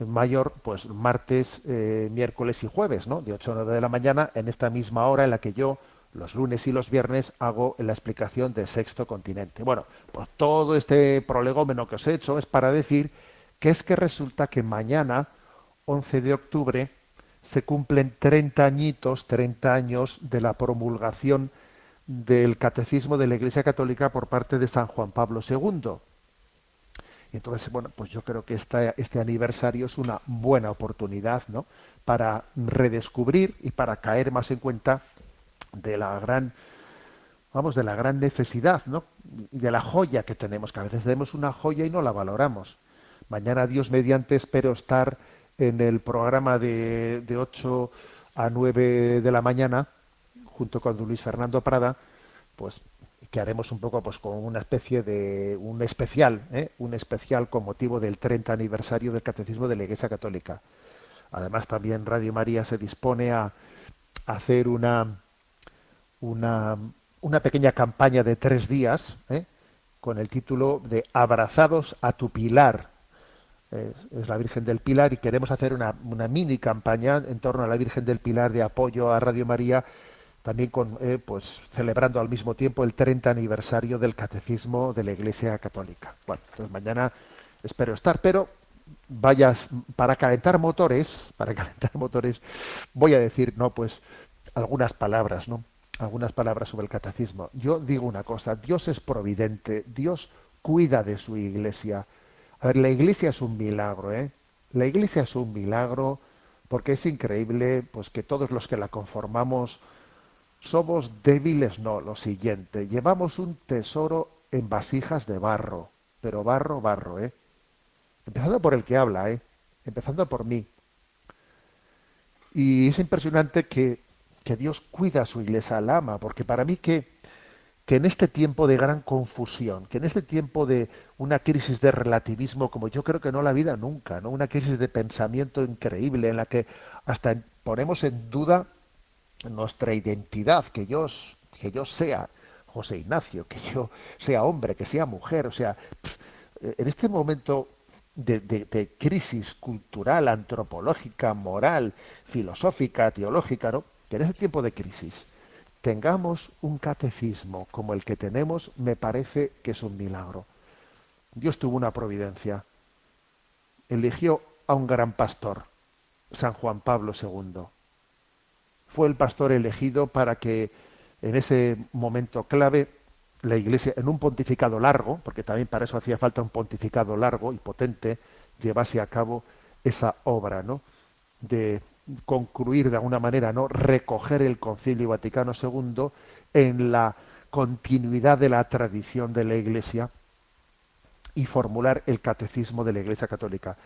mayor, pues martes, eh, miércoles y jueves, ¿no? De 8 a 9 de la mañana, en esta misma hora en la que yo, los lunes y los viernes, hago la explicación del sexto continente. Bueno, pues todo este prolegómeno que os he hecho es para decir que es que resulta que mañana, 11 de octubre, se cumplen 30 añitos, 30 años de la promulgación del catecismo de la Iglesia Católica por parte de San Juan Pablo II. Y entonces, bueno, pues yo creo que esta, este aniversario es una buena oportunidad, ¿no? Para redescubrir y para caer más en cuenta de la gran, vamos, de la gran necesidad, ¿no? De la joya que tenemos, que a veces tenemos una joya y no la valoramos. Mañana, Dios mediante, espero estar en el programa de, de 8 a 9 de la mañana, junto con Luis Fernando Prada, pues que haremos un poco pues con una especie de un especial, ¿eh? un especial con motivo del 30 aniversario del Catecismo de la Iglesia Católica. Además también Radio María se dispone a, hacer una, una, una pequeña campaña de tres días ¿eh? con el título de Abrazados a tu Pilar. Eh, es la Virgen del Pilar y queremos hacer una, una mini campaña en torno a la Virgen del Pilar de apoyo a Radio María también con, eh, pues, celebrando al mismo tiempo el 30 aniversario del Catecismo de la Iglesia Católica. Bueno, entonces mañana espero estar, pero vayas para calentar motores, para calentar motores, voy a decir, no, pues algunas palabras, ¿no? Algunas palabras sobre el catecismo. Yo digo una cosa, Dios es providente, Dios cuida de su iglesia. A ver, la iglesia es un milagro, ¿eh? La iglesia es un milagro porque es increíble, pues que todos los que la conformamos somos débiles, no, lo siguiente, llevamos un tesoro en vasijas de barro, pero barro, barro, ¿eh? Empezando por el que habla, ¿eh? Empezando por mí. Y es impresionante que, que Dios cuida a su iglesia, la ama, porque para mí que, que en este tiempo de gran confusión, que en este tiempo de una crisis de relativismo, como yo creo que no la habido nunca, ¿no? Una crisis de pensamiento increíble en la que hasta ponemos en duda nuestra identidad, que yo, que yo sea José Ignacio, que yo sea hombre, que sea mujer, o sea, en este momento de, de- de crisis cultural, antropológica, moral, filosófica, teológica, ¿no? Que en ese tiempo de crisis tengamos un catecismo como el que tenemos, me parece que es un milagro. Dios tuvo una providencia. Eligió a un gran pastor, San Juan Pablo II. Fue el pastor elegido para que en ese momento clave la Iglesia, en un pontificado largo, porque también para eso hacía falta un pontificado largo y potente, llevase a cabo esa obra, ¿no? De concluir de alguna manera, ¿no? Recoger el Concilio Vaticano II en la continuidad de la tradición de la Iglesia y formular el catecismo de la Iglesia Católica.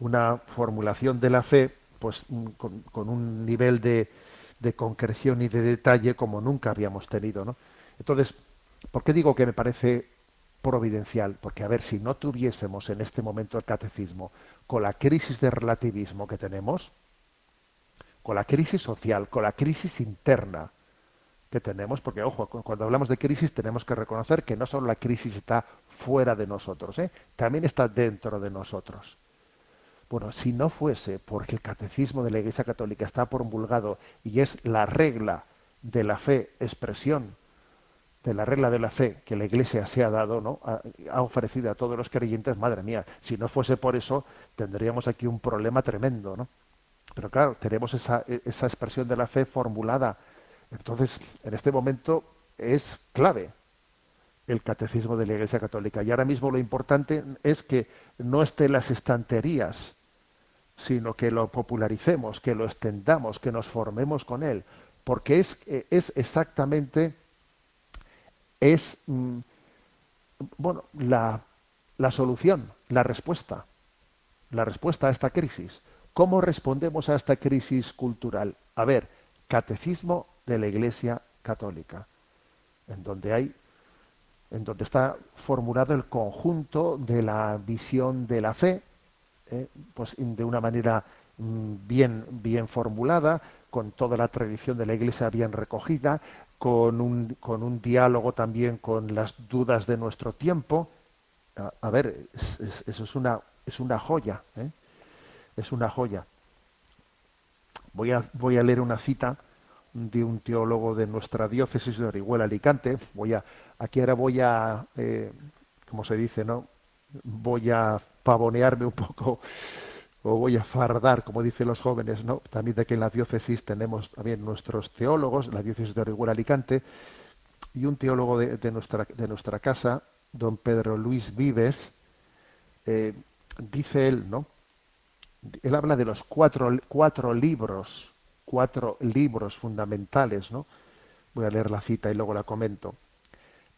Una formulación de la fe, pues con, con un nivel de, de concreción y de detalle como nunca habíamos tenido, ¿no? Entonces, ¿por qué digo que me parece providencial? Porque, a ver, si no tuviésemos en este momento el catecismo, con la crisis de relativismo que tenemos, con la crisis social, con la crisis interna que tenemos, porque ojo, cu- cuando hablamos de crisis tenemos que reconocer que no solo la crisis está fuera de nosotros, ¿eh? también está dentro de nosotros. Bueno, si no fuese porque el catecismo de la Iglesia Católica está promulgado y es la regla de la fe, expresión de la regla de la fe que la Iglesia se ha dado, ¿no? Ha ofrecido a todos los creyentes, madre mía, si no fuese por eso, tendríamos aquí un problema tremendo, ¿no? Pero claro, tenemos esa, esa expresión de la fe formulada. Entonces, en este momento es clave el catecismo de la Iglesia Católica. Y ahora mismo lo importante es que no esté en las estanterías, sino que lo popularicemos, que lo extendamos, que nos formemos con él, porque es, eh, es exactamente es mm, bueno la, la solución, la respuesta, la respuesta a esta crisis. ¿Cómo respondemos a esta crisis cultural? A ver, catecismo de la Iglesia Católica, en donde hay en donde está formulado el conjunto de la visión de la fe, eh, pues de una manera mm, bien, bien formulada, con toda la tradición de la Iglesia bien recogida, con un, con un diálogo también con las dudas de nuestro tiempo. A, ver, es- es- eso es una, es una joya, ¿eh? Es una joya. Voy a, voy a leer una cita de un teólogo de nuestra diócesis de Orihuela Alicante. Voy a, aquí ahora voy a, eh, como se dice, ¿no? Voy a pavonearme un poco o voy a fardar, como dicen los jóvenes, ¿no? También de que en la diócesis tenemos también nuestros teólogos, la diócesis de Orihuela Alicante, y un teólogo de, nuestra casa, don Pedro Luis Vives, eh, dice él, ¿no? Él habla de los cuatro, cuatro libros, cuatro libros fundamentales, ¿no? Voy a leer la cita y luego la comento.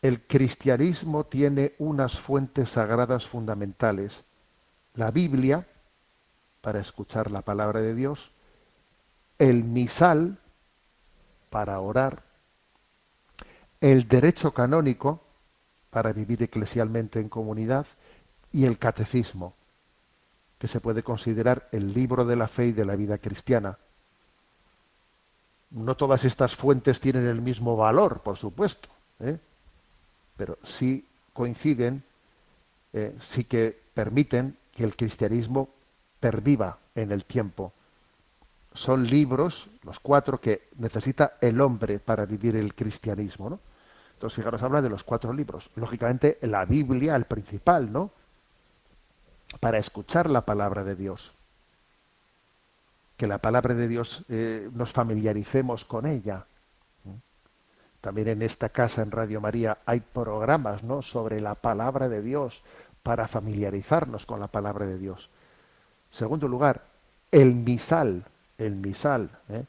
El cristianismo tiene unas fuentes sagradas fundamentales. La Biblia, para escuchar la palabra de Dios, el misal, para orar, el derecho canónico, para vivir eclesialmente en comunidad, y el catecismo, que se puede considerar el libro de la fe y de la vida cristiana. No todas estas fuentes tienen el mismo valor, por supuesto, ¿eh? pero sí coinciden, eh, sí que permiten que el cristianismo perviva en el tiempo. Son libros, los cuatro, que necesita el hombre para vivir el cristianismo, ¿no? Entonces, fijaros, habla de los cuatro libros. Lógicamente, la Biblia, el principal, ¿no? Para escuchar la palabra de Dios. Que la palabra de Dios eh, nos familiaricemos con ella. También en esta casa, en Radio María, hay programas, ¿no? Sobre la palabra de Dios, para familiarizarnos con la palabra de Dios. Segundo lugar, el misal, el misal, ¿eh?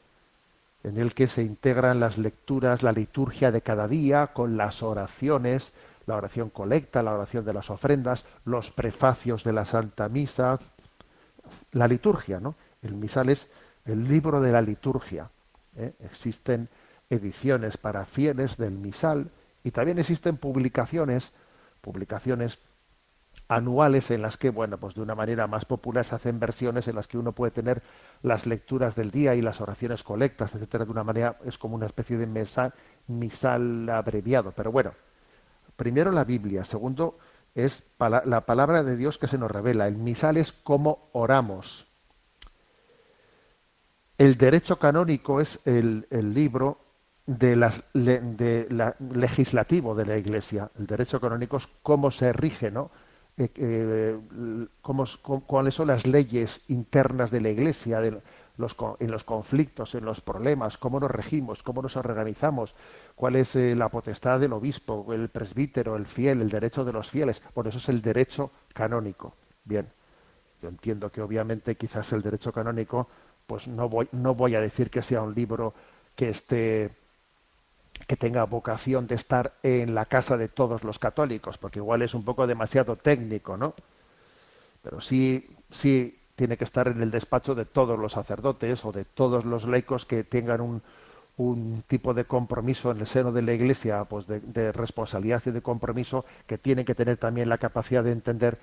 en el que se integran las lecturas, la liturgia de cada día, con las oraciones, la oración colecta, la oración de las ofrendas, los prefacios de la Santa Misa, la liturgia, ¿no? El misal es el libro de la liturgia. ¿eh? Existen ediciones para fieles del misal y también existen publicaciones, publicaciones anuales en las que, bueno, pues de una manera más popular se hacen versiones en las que uno puede tener las lecturas del día y las oraciones colectas, etcétera, de una manera, es como una especie de mesa, misal abreviado. Pero bueno, primero la Biblia, segundo es la palabra de Dios que se nos revela. El misal es cómo oramos. El derecho canónico es el, libro de las, legislativo de la Iglesia. El derecho canónico es cómo se rige, ¿no? Eh, eh, cuáles son las leyes internas de la Iglesia, en los conflictos, en los problemas, cómo nos regimos, cómo nos organizamos, cuál es eh, la potestad del obispo, el presbítero, el fiel, el derecho de los fieles. Bueno, eso es el derecho canónico. Bien, yo entiendo que obviamente quizás el derecho canónico, pues no voy, no voy a decir que sea un libro que esté que tenga vocación de estar en la casa de todos los católicos, porque igual es un poco demasiado técnico, ¿no? Pero sí, sí tiene que estar en el despacho de todos los sacerdotes o de todos los laicos que tengan un, un tipo de compromiso en el seno de la Iglesia, pues de, responsabilidad y de compromiso, que tienen que tener también la capacidad de entender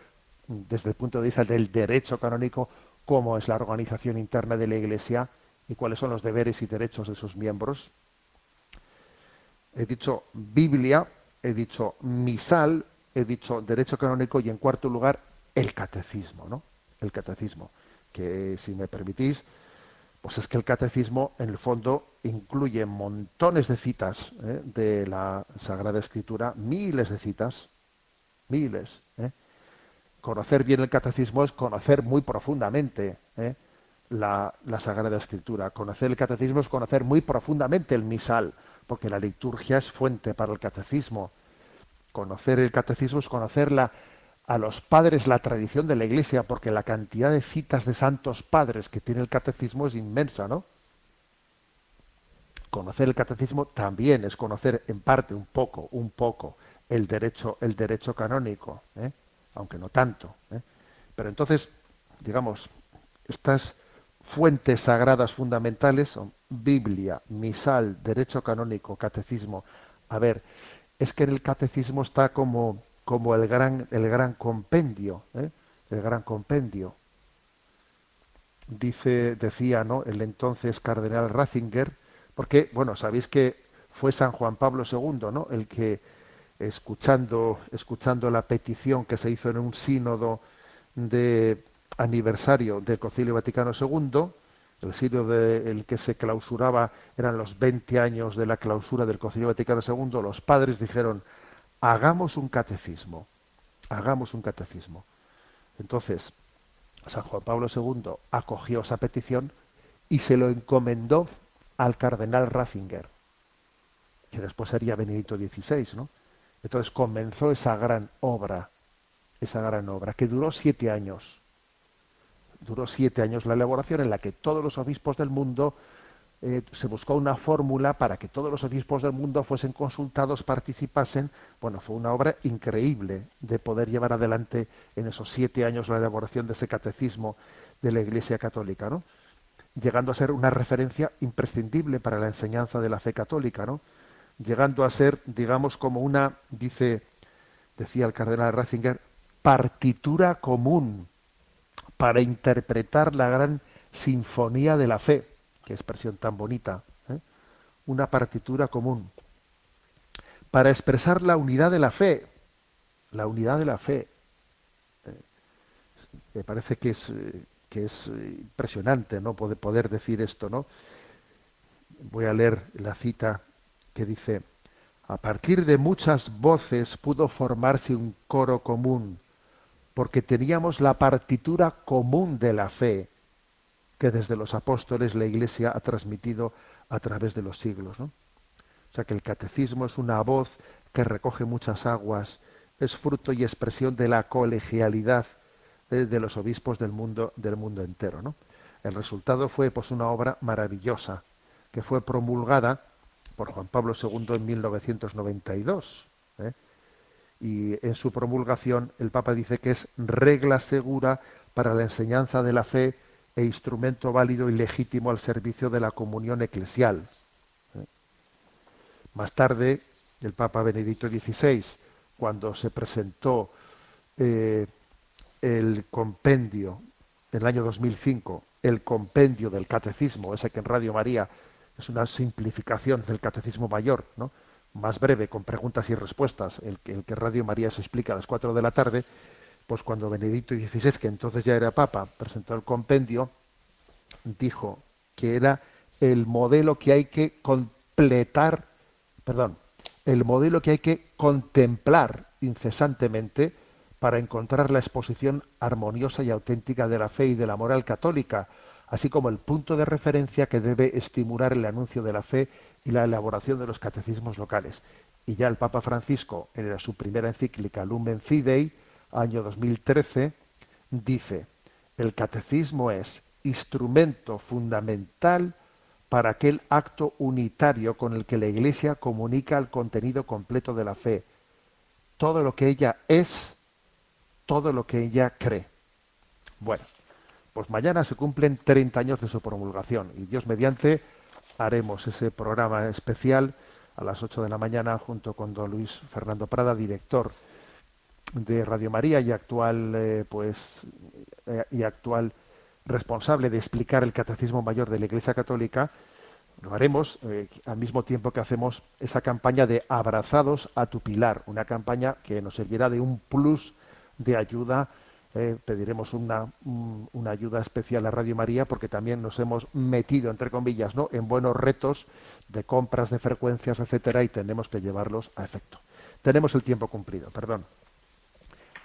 desde el punto de vista del derecho canónico cómo es la organización interna de la Iglesia y cuáles son los deberes y derechos de sus miembros. He dicho Biblia, he dicho misal, he dicho derecho canónico y en cuarto lugar el catecismo, ¿no? El catecismo, que si me permitís, pues es que el catecismo en el fondo incluye montones de citas ¿eh? de la Sagrada Escritura, miles de citas, miles. ¿eh? Conocer bien el catecismo es conocer muy profundamente ¿eh? la, la Sagrada Escritura. Conocer el catecismo es conocer muy profundamente el misal, porque la liturgia es fuente para el catecismo. Conocer el catecismo es conocer la, a los padres la tradición de la Iglesia, porque la cantidad de citas de santos padres que tiene el catecismo es inmensa, ¿no? Conocer el catecismo también es conocer en parte, un poco, un poco, el derecho, el derecho canónico, ¿eh? aunque no tanto. ¿eh? Pero entonces, digamos, estas fuentes sagradas fundamentales son Biblia, misal, derecho canónico, catecismo. A ver, es que en el catecismo está como, como el gran, el gran compendio, ¿eh? el gran compendio. Dice, decía, ¿no? El entonces cardenal Ratzinger, porque, bueno, sabéis que fue San Juan Pablo II, ¿no? El que escuchando, escuchando la petición que se hizo en un sínodo de aniversario del Concilio Vaticano II, el sínodo de, el que se clausuraba eran los 20 años de la clausura del Concilio Vaticano II, los padres dijeron, hagamos un catecismo, hagamos un catecismo. Entonces, San Juan Pablo II acogió esa petición y se lo encomendó al cardenal Ratzinger, que después sería Benedicto XVI, ¿no? Entonces comenzó esa gran obra, esa gran obra, que duró siete años. Duró siete años la elaboración en la que todos los obispos del mundo eh, se buscó una fórmula para que todos los obispos del mundo fuesen consultados, participasen. Bueno, fue una obra increíble de poder llevar adelante en esos siete años la elaboración de ese catecismo de la Iglesia Católica, ¿no? Llegando a ser una referencia imprescindible para la enseñanza de la fe católica, ¿no? Llegando a ser, digamos, como una, dice, decía el cardenal Ratzinger, partitura común para interpretar la gran sinfonía de la fe. Qué expresión tan bonita. ¿eh? Una partitura común. Para expresar la unidad de la fe. La unidad de la fe. Eh, me parece que es, que es impresionante ¿no? poder, poder decir esto. ¿no? Voy a leer la cita que dice, a partir de muchas voces pudo formarse un coro común, porque teníamos la partitura común de la fe que desde los apóstoles la Iglesia ha transmitido a través de los siglos. O sea que el catecismo es una voz que recoge muchas aguas, es fruto y expresión de la colegialidad de, de los obispos del mundo, del mundo entero. ¿no? El resultado fue pues una obra maravillosa que fue promulgada por Juan Pablo II en 1992. ¿eh? Y en su promulgación el Papa dice que es regla segura para la enseñanza de la fe e instrumento válido y legítimo al servicio de la comunión eclesial. ¿eh? Más tarde, el Papa Benedicto XVI, cuando se presentó eh, el compendio, en el año 2005, el compendio del catecismo, ese que en Radio María es una simplificación del catecismo mayor, ¿no? más breve, con preguntas y respuestas, el que, el que Radio María se explica a las 4 de la tarde, pues cuando Benedicto XVI, que entonces ya era Papa, presentó el compendio, dijo que era el modelo que hay que completar, perdón, el modelo que hay que contemplar incesantemente para encontrar la exposición armoniosa y auténtica de la fe y de la moral católica, así como el punto de referencia que debe estimular el anuncio de la fe y la elaboración de los catecismos locales. Y ya el Papa Francisco, en su primera encíclica Lumen Fidei, año 2013, dice, el catecismo es instrumento fundamental para aquel acto unitario con el que la Iglesia comunica el contenido completo de la fe, todo lo que ella es, todo lo que ella cree. Bueno, pues mañana se cumplen 30 años de su promulgación y Dios mediante haremos ese programa especial a las 8 de la mañana junto con don Luis Fernando Prada, director de Radio María y actual eh, pues eh, y actual responsable de explicar el catecismo mayor de la Iglesia Católica, lo haremos eh, al mismo tiempo que hacemos esa campaña de abrazados a tu pilar, una campaña que nos servirá de un plus de ayuda. eh, pediremos una, un- una ayuda especial a Radio María porque también nos hemos metido, entre comillas, ¿no? en buenos retos de compras de frecuencias, etcétera, y tenemos que llevarlos a efecto. Tenemos el tiempo cumplido, perdón.